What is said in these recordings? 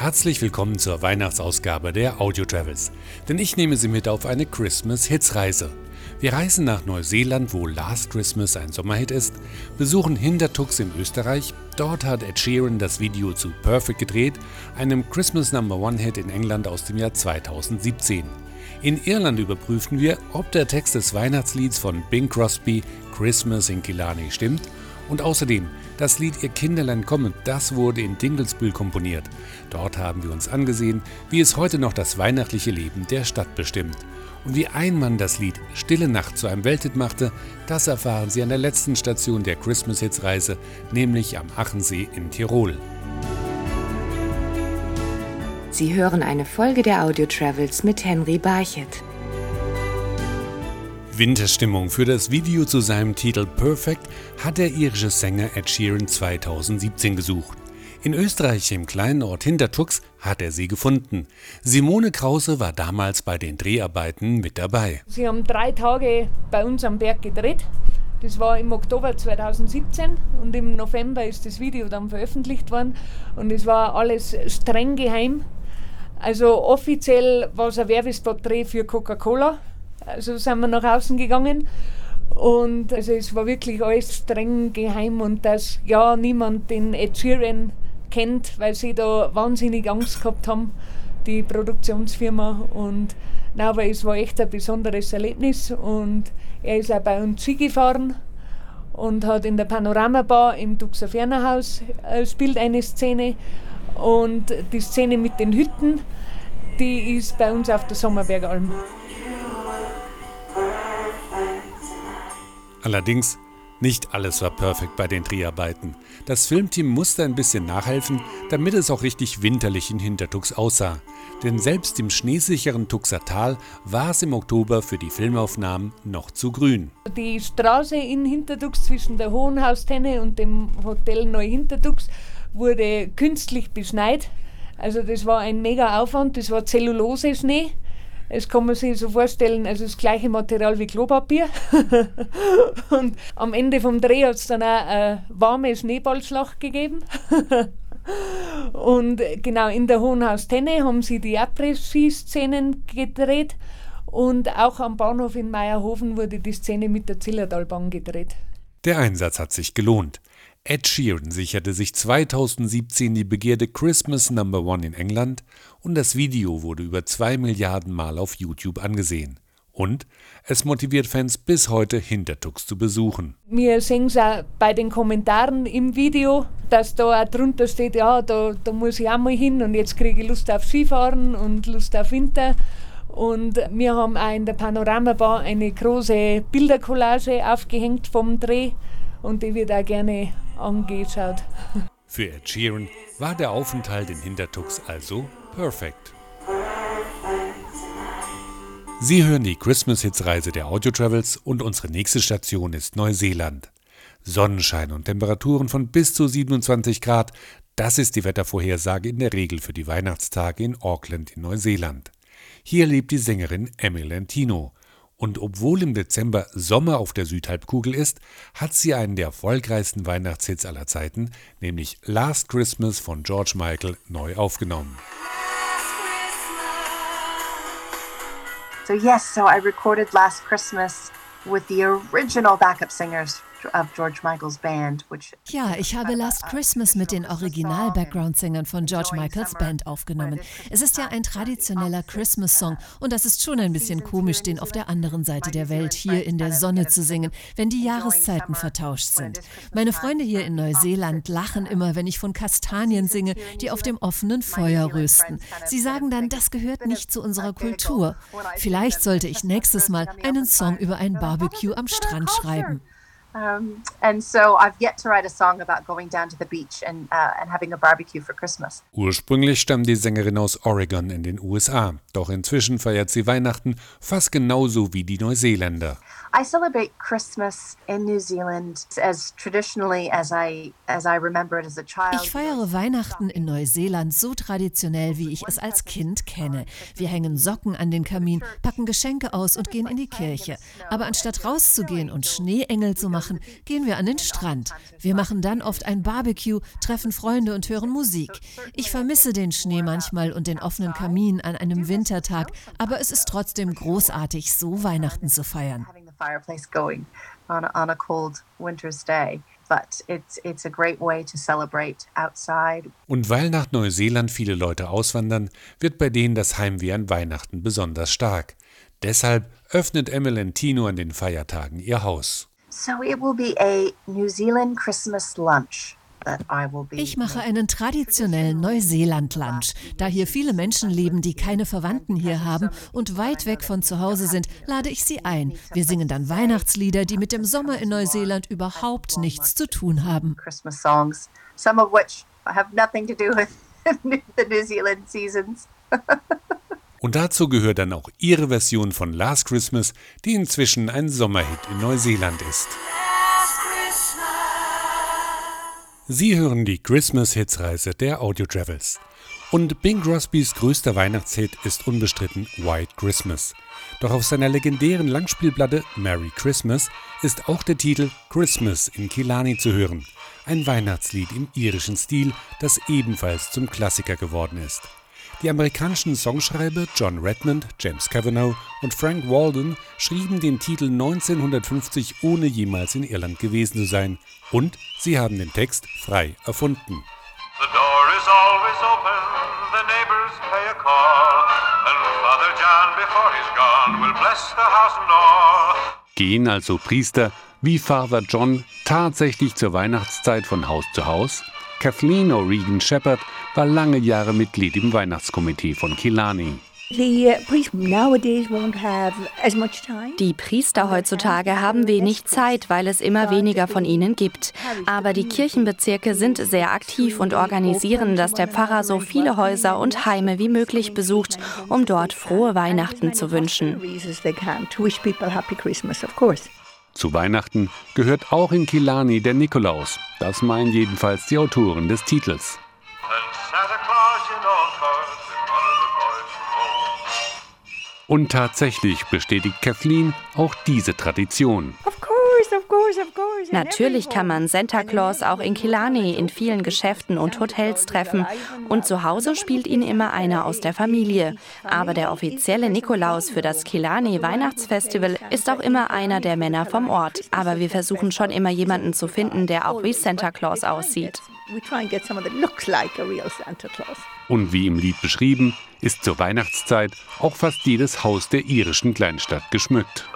Herzlich willkommen zur Weihnachtsausgabe der Audio Travels, denn ich nehme Sie mit auf eine Christmas Hits Reise. Wir reisen nach Neuseeland, wo Last Christmas ein Sommerhit ist, besuchen Hintertux in Österreich, dort hat Ed Sheeran das Video zu Perfect gedreht, einem Christmas Number One Hit in England aus dem Jahr 2017. In Irland überprüfen wir, ob der Text des Weihnachtslieds von Bing Crosby Christmas in Killarney stimmt und außerdem das Lied Ihr Kinderlein kommen, das wurde in Dinglesbühl komponiert. Dort haben wir uns angesehen, wie es heute noch das weihnachtliche Leben der Stadt bestimmt. Und wie ein Mann das Lied Stille Nacht zu einem Welthit machte, das erfahren Sie an der letzten Station der Christmas Hits Reise, nämlich am Achensee in Tirol. Sie hören eine Folge der Audio Travels mit Henry Barchet. Winterstimmung für das Video zu seinem Titel Perfect hat der irische Sänger Ed Sheeran 2017 gesucht. In Österreich im kleinen Ort Hintertux hat er sie gefunden. Simone Krause war damals bei den Dreharbeiten mit dabei. Sie haben drei Tage bei uns am Berg gedreht. Das war im Oktober 2017 und im November ist das Video dann veröffentlicht worden und es war alles streng geheim. Also offiziell war es ein Werbespot-Dreh für Coca-Cola also sind wir nach außen gegangen. Und also es war wirklich alles streng geheim und dass ja niemand den Ed Sheeran kennt, weil sie da wahnsinnig Angst gehabt haben, die Produktionsfirma. Und na, aber es war echt ein besonderes Erlebnis und er ist auch bei uns Ski gefahren und hat in der Panoramabar im Duxer Fernerhaus äh, spielt eine Szene und die Szene mit den Hütten, die ist bei uns auf der Sommerbergalm. Allerdings, nicht alles war perfekt bei den Dreharbeiten. Das Filmteam musste ein bisschen nachhelfen, damit es auch richtig winterlich in Hintertux aussah. Denn selbst im schneesicheren Tuxer war es im Oktober für die Filmaufnahmen noch zu grün. Die Straße in Hintertux zwischen der Hohenhaustenne und dem Hotel Neu-Hintertux wurde künstlich beschneit. Also das war ein mega Aufwand, das war Zellulose-Schnee. Das kann man sich so vorstellen, also das gleiche Material wie Klopapier. und am Ende vom Dreh hat es dann auch eine warme Schneeballschlacht gegeben. und genau in der Hohenhaus-Tenne haben sie die Après-Ski-Szenen gedreht. Und auch am Bahnhof in Meierhofen wurde die Szene mit der Zillertalbahn gedreht. Der Einsatz hat sich gelohnt. Ed Sheeran sicherte sich 2017 die Begierde Christmas Number One in England und das Video wurde über zwei Milliarden Mal auf YouTube angesehen. Und es motiviert Fans bis heute Hintertux zu besuchen. Wir sehen es auch bei den Kommentaren im Video, dass da auch drunter steht, ja, da, da muss ich auch mal hin und jetzt kriege ich Lust auf Skifahren und Lust auf Winter. Und wir haben auch in der Panoramabar eine große Bildercollage aufgehängt vom Dreh und die wird auch gerne angeschaut. Für Ed Sheeran war der Aufenthalt in Hintertux also perfekt. Sie hören die Christmas-Hits-Reise der Audio Travels und unsere nächste Station ist Neuseeland. Sonnenschein und Temperaturen von bis zu 27 Grad, das ist die Wettervorhersage in der Regel für die Weihnachtstage in Auckland in Neuseeland. Hier lebt die Sängerin Emily Lentino. Und obwohl im Dezember Sommer auf der Südhalbkugel ist, hat sie einen der erfolgreichsten Weihnachtshits aller Zeiten, nämlich Last Christmas von George Michael, neu aufgenommen. So yes, so I recorded Last Christmas with the original backup singers ja, ich habe Last Christmas mit den Original-Background-Sängern von George Michaels Band aufgenommen. Es ist ja ein traditioneller Christmas-Song und das ist schon ein bisschen komisch, den auf der anderen Seite der Welt hier in der Sonne zu singen, wenn die Jahreszeiten vertauscht sind. Meine Freunde hier in Neuseeland lachen immer, wenn ich von Kastanien singe, die auf dem offenen Feuer rösten. Sie sagen dann, das gehört nicht zu unserer Kultur. Vielleicht sollte ich nächstes Mal einen Song über ein Barbecue am Strand schreiben. Um, and so I've yet to write a song about going down to the beach and, uh, and having a barbecue for Christmas. Ursprünglich stammt die Sängerin aus Oregon in den USA, doch inzwischen feiert sie Weihnachten fast genauso wie die Neuseeländer. I celebrate Christmas in New Zealand as traditionally as I as I remember it as a child. Ich feiere Weihnachten in Neuseeland so traditionell, wie ich es als Kind kenne. Wir hängen Socken an den Kamin, packen Geschenke aus und gehen in die Kirche. Aber anstatt rauszugehen und Schneeengel zu machen, machen, gehen wir an den Strand. Wir machen dann oft ein Barbecue, treffen Freunde und hören Musik. Ich vermisse den Schnee manchmal und den offenen Kamin an einem Wintertag, aber es ist trotzdem großartig, so Weihnachten zu feiern. Und weil nach Neuseeland viele Leute auswandern, wird bei denen das Heimweh an Weihnachten besonders stark. Deshalb öffnet Emelentino an den Feiertagen ihr Haus. So it will be a New Zealand Christmas lunch. Ich mache einen traditionellen Neuseeland-Lunch. Da hier viele Menschen leben, die keine Verwandten hier haben und weit weg von zu Hause sind, lade ich sie ein. Wir singen dann Weihnachtslieder, die mit dem Sommer in Neuseeland überhaupt nichts zu tun haben. Christmas songs, some of which have nothing to do with the New Zealand seasons. Und dazu gehört dann auch ihre Version von Last Christmas, die inzwischen ein Sommerhit in Neuseeland ist. Sie hören die Christmas-Hits-Reise der Audio Travels. Und Bing Crosbys größter Weihnachtshit ist unbestritten White Christmas. Doch auf seiner legendären Langspielplatte Merry Christmas ist auch der Titel Christmas in Kilani zu hören. Ein Weihnachtslied im irischen Stil, das ebenfalls zum Klassiker geworden ist. Die amerikanischen Songschreiber John Redmond, James Kavanagh und Frank Walden schrieben den Titel 1950 ohne jemals in Irland gewesen zu sein und sie haben den Text frei erfunden. The door is always open, the neighbors pay a call, and Father John before he's gone will bless the house and all. Gehen also Priester wie Father John tatsächlich zur Weihnachtszeit von Haus zu Haus? Kathleen O'Regan Shepherd war lange Jahre Mitglied im Weihnachtskomitee von Killarney. Die Priester heutzutage haben wenig Zeit, weil es immer weniger von ihnen gibt. Aber die Kirchenbezirke sind sehr aktiv und organisieren, dass der Pfarrer so viele Häuser und Heime wie möglich besucht, um dort frohe Weihnachten zu wünschen. Zu Weihnachten gehört auch in Killarney der Nikolaus. Das meinen jedenfalls die Autoren des Titels. Und tatsächlich bestätigt Kathleen auch diese Tradition. Natürlich kann man Santa Claus auch in Killarney in vielen Geschäften und Hotels treffen und zu Hause spielt ihn immer einer aus der Familie. Aber der offizielle Nikolaus für das Killarney Weihnachtsfestival ist auch immer einer der Männer vom Ort. Aber wir versuchen schon immer jemanden zu finden, der auch wie Santa Claus aussieht. Und wie im Lied beschrieben, ist zur Weihnachtszeit auch fast jedes Haus der irischen Kleinstadt geschmückt.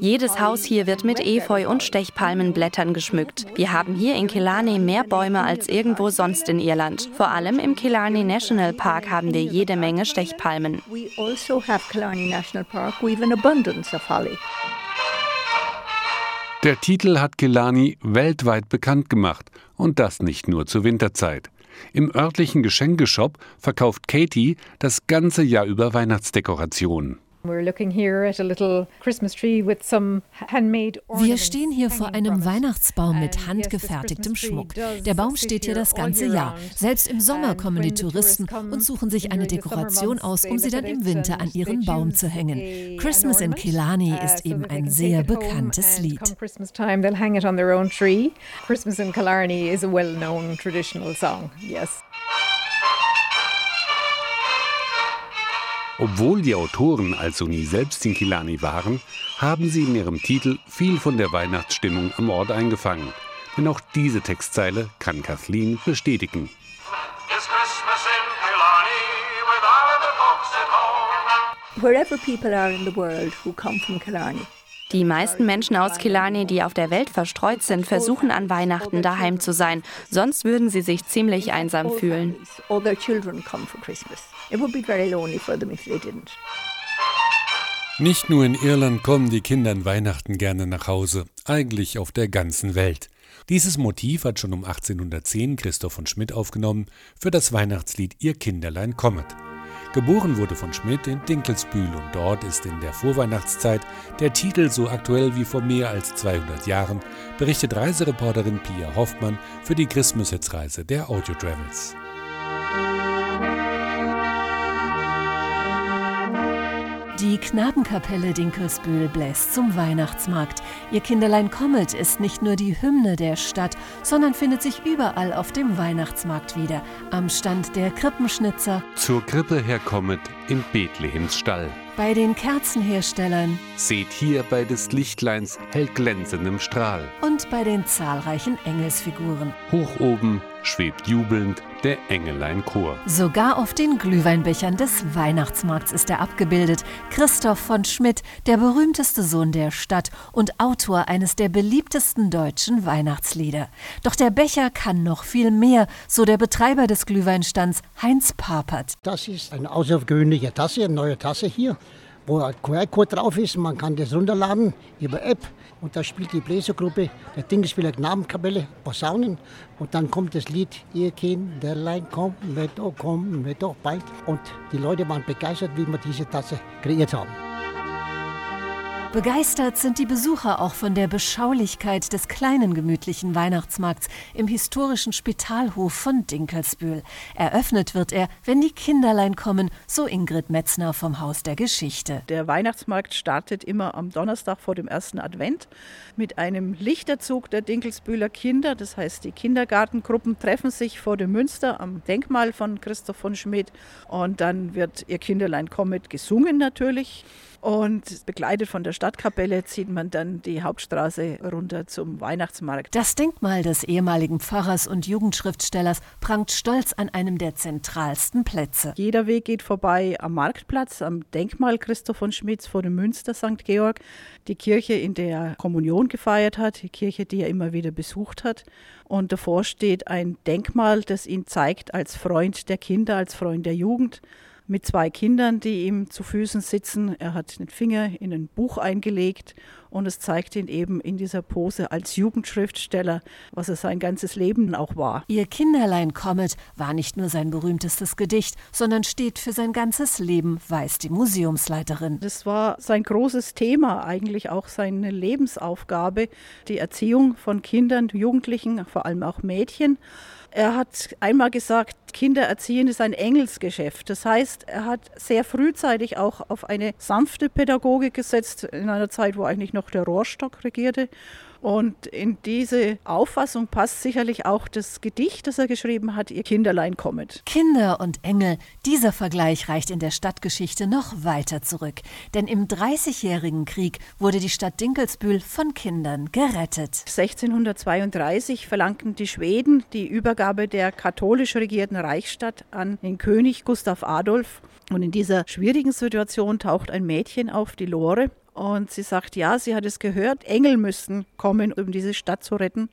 Jedes Haus hier wird mit Efeu und Stechpalmenblättern geschmückt. Wir haben hier in Killarney mehr Bäume als irgendwo sonst in Irland. Vor allem im Killarney National Park haben wir jede Menge Stechpalmen. Also Der Titel hat Killarney weltweit bekannt gemacht und das nicht nur zur Winterzeit. Im örtlichen Geschenkeshop verkauft Katie das ganze Jahr über Weihnachtsdekorationen. Wir stehen hier vor einem Weihnachtsbaum mit handgefertigtem Schmuck. Der Baum steht hier das ganze Jahr. Selbst im Sommer kommen die Touristen und suchen sich eine Dekoration aus, um sie dann im Winter an ihren Baum zu hängen. Christmas in Killarney uh, ist eben ein sehr bekanntes Lied. Christmas in Killarney is a well-known traditional song. Yes. Obwohl die Autoren also nie selbst in Kilani waren, haben sie in ihrem Titel viel von der Weihnachtsstimmung am Ort eingefangen. Denn auch diese Textzeile kann Kathleen bestätigen. Wherever people are in the world who come from Killarney, die meisten Menschen aus Killarney, die auf der Welt verstreut sind, versuchen an Weihnachten daheim zu sein. Sonst würden sie sich ziemlich einsam fühlen. Nicht nur in Irland kommen die Kinder an Weihnachten gerne nach Hause, eigentlich auf der ganzen Welt. Dieses Motiv hat schon um 1810 Christoph von Schmidt aufgenommen für das Weihnachtslied Ihr Kinderlein kommet. Geboren wurde von Schmidt in Dinkelsbühl und dort ist in der Vorweihnachtszeit der Titel so aktuell wie vor mehr als 200 Jahren, berichtet Reisereporterin Pia Hoffmann für die Christmas-Hits-Reise der Audio Travels. Die Knabenkapelle Dinkelsbühl bläst zum Weihnachtsmarkt. Ihr Kinderlein Kommet ist nicht nur die Hymne der Stadt, sondern findet sich überall auf dem Weihnachtsmarkt wieder. Am Stand der Krippenschnitzer, Zur Krippe her Kommet in Bethlehems Stall. bei den Kerzenherstellern Seht hier bei des Lichtleins hell glänzendem Strahl. und bei den zahlreichen Engelsfiguren. Hoch oben schwebt jubelnd der Engeleinchor. Sogar auf den Glühweinbechern des Weihnachtsmarkts ist er abgebildet. Christoph von Schmidt, der berühmteste Sohn der Stadt und Autor eines der beliebtesten deutschen Weihnachtslieder. Doch der Becher kann noch viel mehr, so der Betreiber des Glühweinstands Heinz Papert. Das ist eine außergewöhnliche Tasse, eine neue Tasse hier, wo ein QR-Code drauf ist. Man kann das runterladen über App und da spielt die Bläsergruppe der Dingelspieler Knabenkapelle Posaunen und dann kommt das Lied Ihr Kinderlein kommt mit, oh komm mit doch bald und die Leute waren begeistert, wie wir diese Tasse kreiert haben. Begeistert sind die Besucher auch von der Beschaulichkeit des kleinen gemütlichen Weihnachtsmarkts im historischen Spitalhof von Dinkelsbühl. Eröffnet wird er, wenn die Kinderlein kommen, so Ingrid Metzner vom Haus der Geschichte. Der Weihnachtsmarkt startet immer am Donnerstag vor dem ersten Advent mit einem Lichterzug der Dinkelsbühler Kinder. Das heißt, die Kindergartengruppen treffen sich vor dem Münster am Denkmal von Christoph von Schmidt und dann wird ihr Kinderlein kommet gesungen natürlich. Und begleitet von der Stadtkapelle zieht man dann die Hauptstraße runter zum Weihnachtsmarkt. Das Denkmal des ehemaligen Pfarrers und Jugendschriftstellers prangt stolz an einem der zentralsten Plätze. Jeder Weg geht vorbei am Marktplatz, am Denkmal Christoph von Schmitz vor dem Münster St. Georg, die Kirche, in der er Kommunion gefeiert hat, die Kirche, die er immer wieder besucht hat. Und davor steht ein Denkmal, das ihn zeigt als Freund der Kinder, als Freund der Jugend mit zwei Kindern, die ihm zu Füßen sitzen. Er hat den Finger in ein Buch eingelegt und es zeigt ihn eben in dieser Pose als Jugendschriftsteller, was er sein ganzes Leben auch war. Ihr Kinderlein Comet war nicht nur sein berühmtestes Gedicht, sondern steht für sein ganzes Leben, weiß die Museumsleiterin. Das war sein großes Thema, eigentlich auch seine Lebensaufgabe, die Erziehung von Kindern, Jugendlichen, vor allem auch Mädchen. Er hat einmal gesagt, Kinder erziehen ist ein Engelsgeschäft. Das heißt, er hat sehr frühzeitig auch auf eine sanfte Pädagogik gesetzt, in einer Zeit, wo eigentlich noch der Rohrstock regierte. Und in diese Auffassung passt sicherlich auch das Gedicht, das er geschrieben hat, Ihr Kinderlein kommet. Kinder und Engel, dieser Vergleich reicht in der Stadtgeschichte noch weiter zurück. Denn im Dreißigjährigen Krieg wurde die Stadt Dinkelsbühl von Kindern gerettet. 1632 verlangten die Schweden die Übergabe der katholisch regierten Reichsstadt an den König Gustav Adolf. Und in dieser schwierigen Situation taucht ein Mädchen auf, die Lore. Und sie sagt, ja, sie hat es gehört, Engel müssten kommen, um diese Stadt zu retten.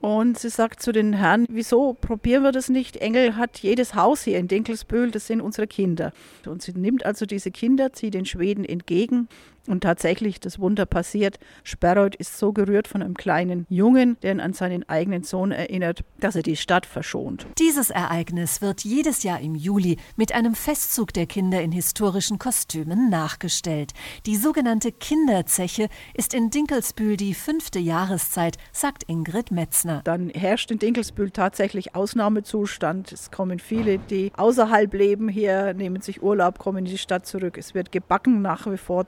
Und sie sagt zu den Herren, wieso probieren wir das nicht? Engel hat jedes Haus hier in Dinkelsbühl, das sind unsere Kinder. Und sie nimmt also diese Kinder, zieht den Schweden entgegen. Und tatsächlich, das Wunder passiert. Sperrold ist so gerührt von einem kleinen Jungen, der ihn an seinen eigenen Sohn erinnert, dass er die Stadt verschont. Dieses Ereignis wird jedes Jahr im Juli mit einem Festzug der Kinder in historischen Kostümen nachgestellt. Die sogenannte Kinderzeche ist in Dinkelsbühl die fünfte Jahreszeit, sagt Ingrid Metzner. Dann herrscht in Dinkelsbühl tatsächlich Ausnahmezustand. Es kommen viele, die außerhalb leben hier, nehmen sich Urlaub, kommen in die Stadt zurück. Es wird gebacken nach wie vor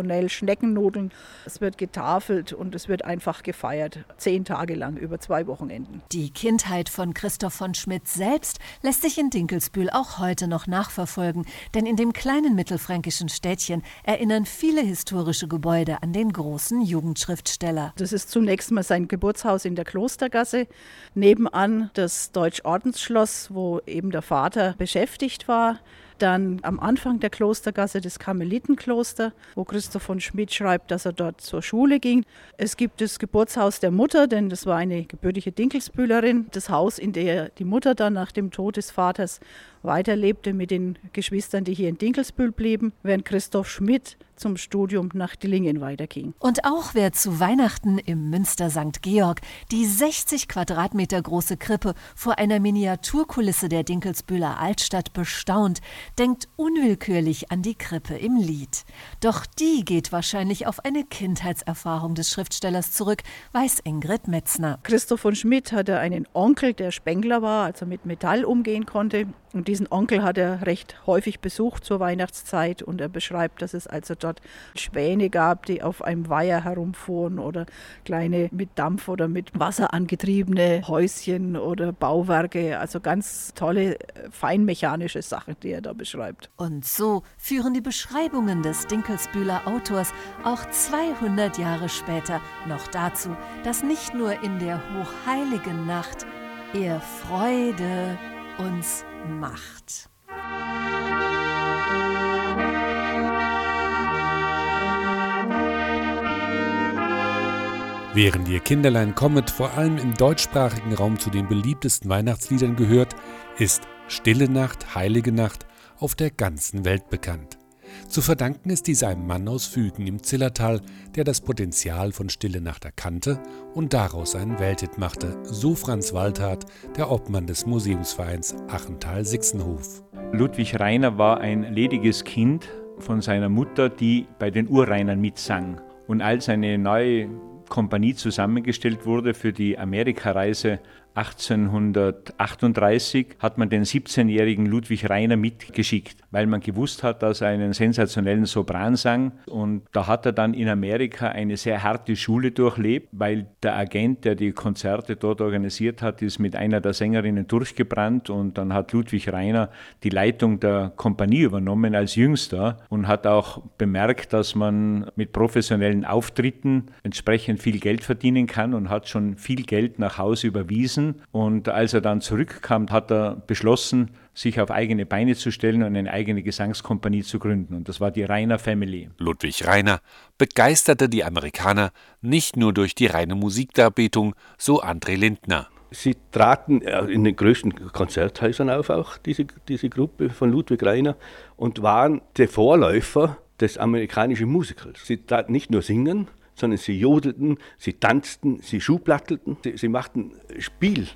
traditionell, Schneckennudeln. Es wird getafelt und es wird einfach gefeiert. Zehn Tage lang, über zwei Wochenenden. Die Kindheit von Christoph von Schmidt selbst lässt sich in Dinkelsbühl auch heute noch nachverfolgen, denn in dem kleinen mittelfränkischen Städtchen erinnern viele historische Gebäude an den großen Jugendschriftsteller. Das ist zunächst mal sein Geburtshaus in der Klostergasse. Nebenan das Deutsch-Ordensschloss, wo eben der Vater beschäftigt war. Dann am Anfang der Klostergasse das Karmelitenkloster, wo Christoph von Schmidt schreibt, dass er dort zur Schule ging. Es gibt das Geburtshaus der Mutter, denn das war eine gebürtige Dinkelsbühlerin. Das Haus, in der die Mutter dann nach dem Tod des Vaters weiterlebte mit den Geschwistern, die hier in Dinkelsbühl blieben, während Christoph Schmidt zum Studium nach Dillingen weiterging. Und auch wer zu Weihnachten im Münster St. Georg die 60 Quadratmeter große Krippe vor einer Miniaturkulisse der Dinkelsbühler Altstadt bestaunt, denkt unwillkürlich an die Krippe im Lied. Doch die geht wahrscheinlich auf eine Kindheitserfahrung des Schriftstellers zurück, weiß Ingrid Metzner. Christoph von Schmidt hatte einen Onkel, der Spengler war, also mit Metall umgehen konnte. Und diesen Onkel hat er recht häufig besucht zur Weihnachtszeit und er beschreibt, dass es also dort Schwäne gab, die auf einem Weiher herumfuhren oder kleine mit Dampf oder mit Wasser angetriebene Häuschen oder Bauwerke, also ganz tolle feinmechanische Sachen, die er da beschreibt. Und so führen die Beschreibungen des Dinkelsbühler Autors auch 200 Jahre später noch dazu, dass nicht nur in der hochheiligen Nacht er Freude uns macht. Während ihr Kinderlein Comet vor allem im deutschsprachigen Raum zu den beliebtesten Weihnachtsliedern gehört, ist Stille Nacht, Heilige Nacht auf der ganzen Welt bekannt. Zu verdanken ist dies einem Mann aus Fügen im Zillertal, der das Potenzial von Stille Nacht erkannte und daraus einen Welthit machte, so Franz Waldhardt, der Obmann des Museumsvereins Achental-Sixenhof. Ludwig Reiner war ein lediges Kind von seiner Mutter, die bei den Urreinern mitsang. Und als eine neue Kompanie zusammengestellt wurde für die Amerikareise 1838 hat man den 17-jährigen Ludwig Reiner mitgeschickt, weil man gewusst hat, dass er einen sensationellen Sopran sang. Und da hat er dann in Amerika eine sehr harte Schule durchlebt, weil der Agent, der die Konzerte dort organisiert hat, ist mit einer der Sängerinnen durchgebrannt. Und dann hat Ludwig Reiner die Leitung der Kompanie übernommen als Jüngster und hat auch bemerkt, dass man mit professionellen Auftritten entsprechend viel Geld verdienen kann und hat schon viel Geld nach Hause überwiesen Und als er dann zurückkam, hat er beschlossen, sich auf eigene Beine zu stellen und eine eigene Gesangskompanie zu gründen. Und das war die Rainer Family. Ludwig Rainer begeisterte die Amerikaner nicht nur durch die reine Musikdarbietung, so André Lindner. Sie traten äh, in den größten Konzerthäusern auf, auch diese, diese Gruppe von Ludwig Rainer, und waren der Vorläufer des amerikanischen Musikers. Sie traten nicht nur singen, sondern sie jodelten, sie tanzten, sie schublattelten, sie, sie machten Spiel,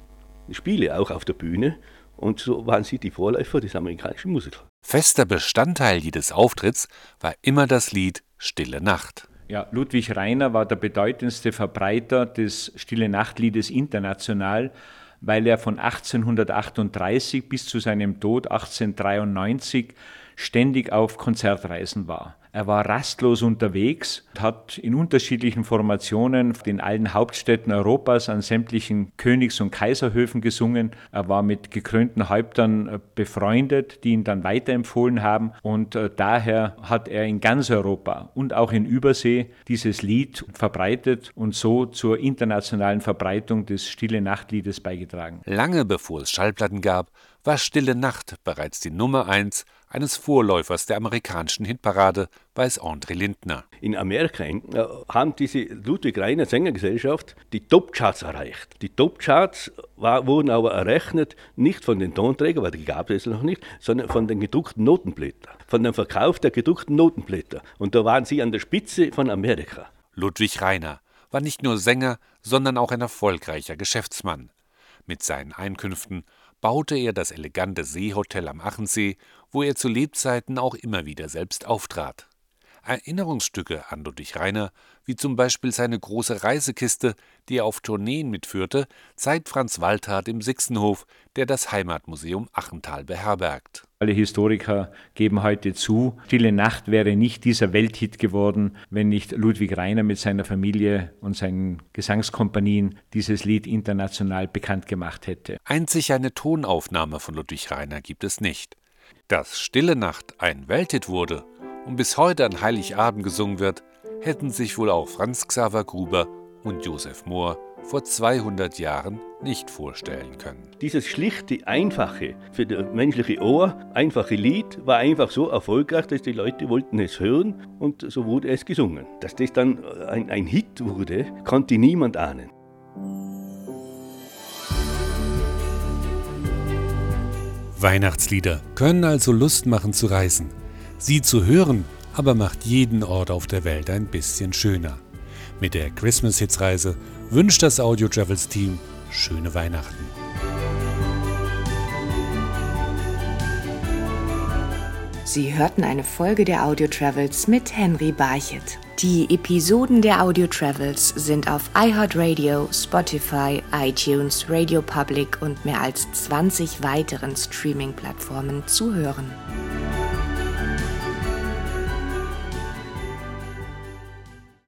Spiele auch auf der Bühne. Und so waren sie die Vorläufer des amerikanischen Musikers. Fester Bestandteil jedes Auftritts war immer das Lied Stille Nacht. Ja, Ludwig Reiner war der bedeutendste Verbreiter des Stille Nachtliedes international, weil er von 1838 bis zu seinem Tod 1893 ständig auf Konzertreisen war. Er war rastlos unterwegs, hat in unterschiedlichen Formationen in allen Hauptstädten Europas an sämtlichen Königs- und Kaiserhöfen gesungen. Er war mit gekrönten Häuptern äh, befreundet, die ihn dann weiterempfohlen haben. Und äh, daher hat er in ganz Europa und auch in Übersee dieses Lied verbreitet und so zur internationalen Verbreitung des Stille Nachtliedes beigetragen. Lange bevor es Schallplatten gab, war Stille Nacht bereits die Nummer eins eines Vorläufers der amerikanischen Hitparade, weiß André Lindner. In Amerika äh, haben diese Ludwig Reiner Sängergesellschaft die Topcharts erreicht. Die Topcharts wurden aber errechnet nicht von den Tonträgern, weil die gab es noch nicht, sondern von den gedruckten Notenblättern, von dem Verkauf der gedruckten Notenblätter. Und da waren sie an der Spitze von Amerika. Ludwig Reiner war nicht nur Sänger, sondern auch ein erfolgreicher Geschäftsmann. Mit seinen Einkünften baute er das elegante Seehotel am Achensee, wo er zu Lebzeiten auch immer wieder selbst auftrat. Erinnerungsstücke an Ludwig Reiner, wie zum Beispiel seine große Reisekiste, die er auf Tourneen mitführte, zeigt Franz Waldhardt im Sixenhof, der das Heimatmuseum Achental beherbergt. Alle Historiker geben heute zu, Stille Nacht wäre nicht dieser Welthit geworden, wenn nicht Ludwig Reiner mit seiner Familie und seinen Gesangskompanien dieses Lied international bekannt gemacht hätte. Einzig eine Tonaufnahme von Ludwig Reiner gibt es nicht. Dass Stille Nacht ein Welthit wurde und bis heute an Heiligabend gesungen wird, hätten sich wohl auch Franz Xaver Gruber und Josef Mohr vor 200 Jahren nicht vorstellen können. Dieses schlichte, einfache, für das menschliche Ohr einfache Lied war einfach so erfolgreich, dass die Leute wollten es hören und so wurde es gesungen. Dass das dann ein, ein Hit wurde, konnte niemand ahnen. Weihnachtslieder können also Lust machen zu reisen. Sie zu hören aber macht jeden Ort auf der Welt ein bisschen schöner. Mit der Christmas Hits Reise wünscht das Audio Travels Team schöne Weihnachten. Sie hörten eine Folge der Audio Travels mit Henry Barchet. Die Episoden der Audio Travels sind auf iHeartRadio, Spotify, iTunes, Radio Public und mehr als 20 weiteren Streaming-Plattformen zu hören.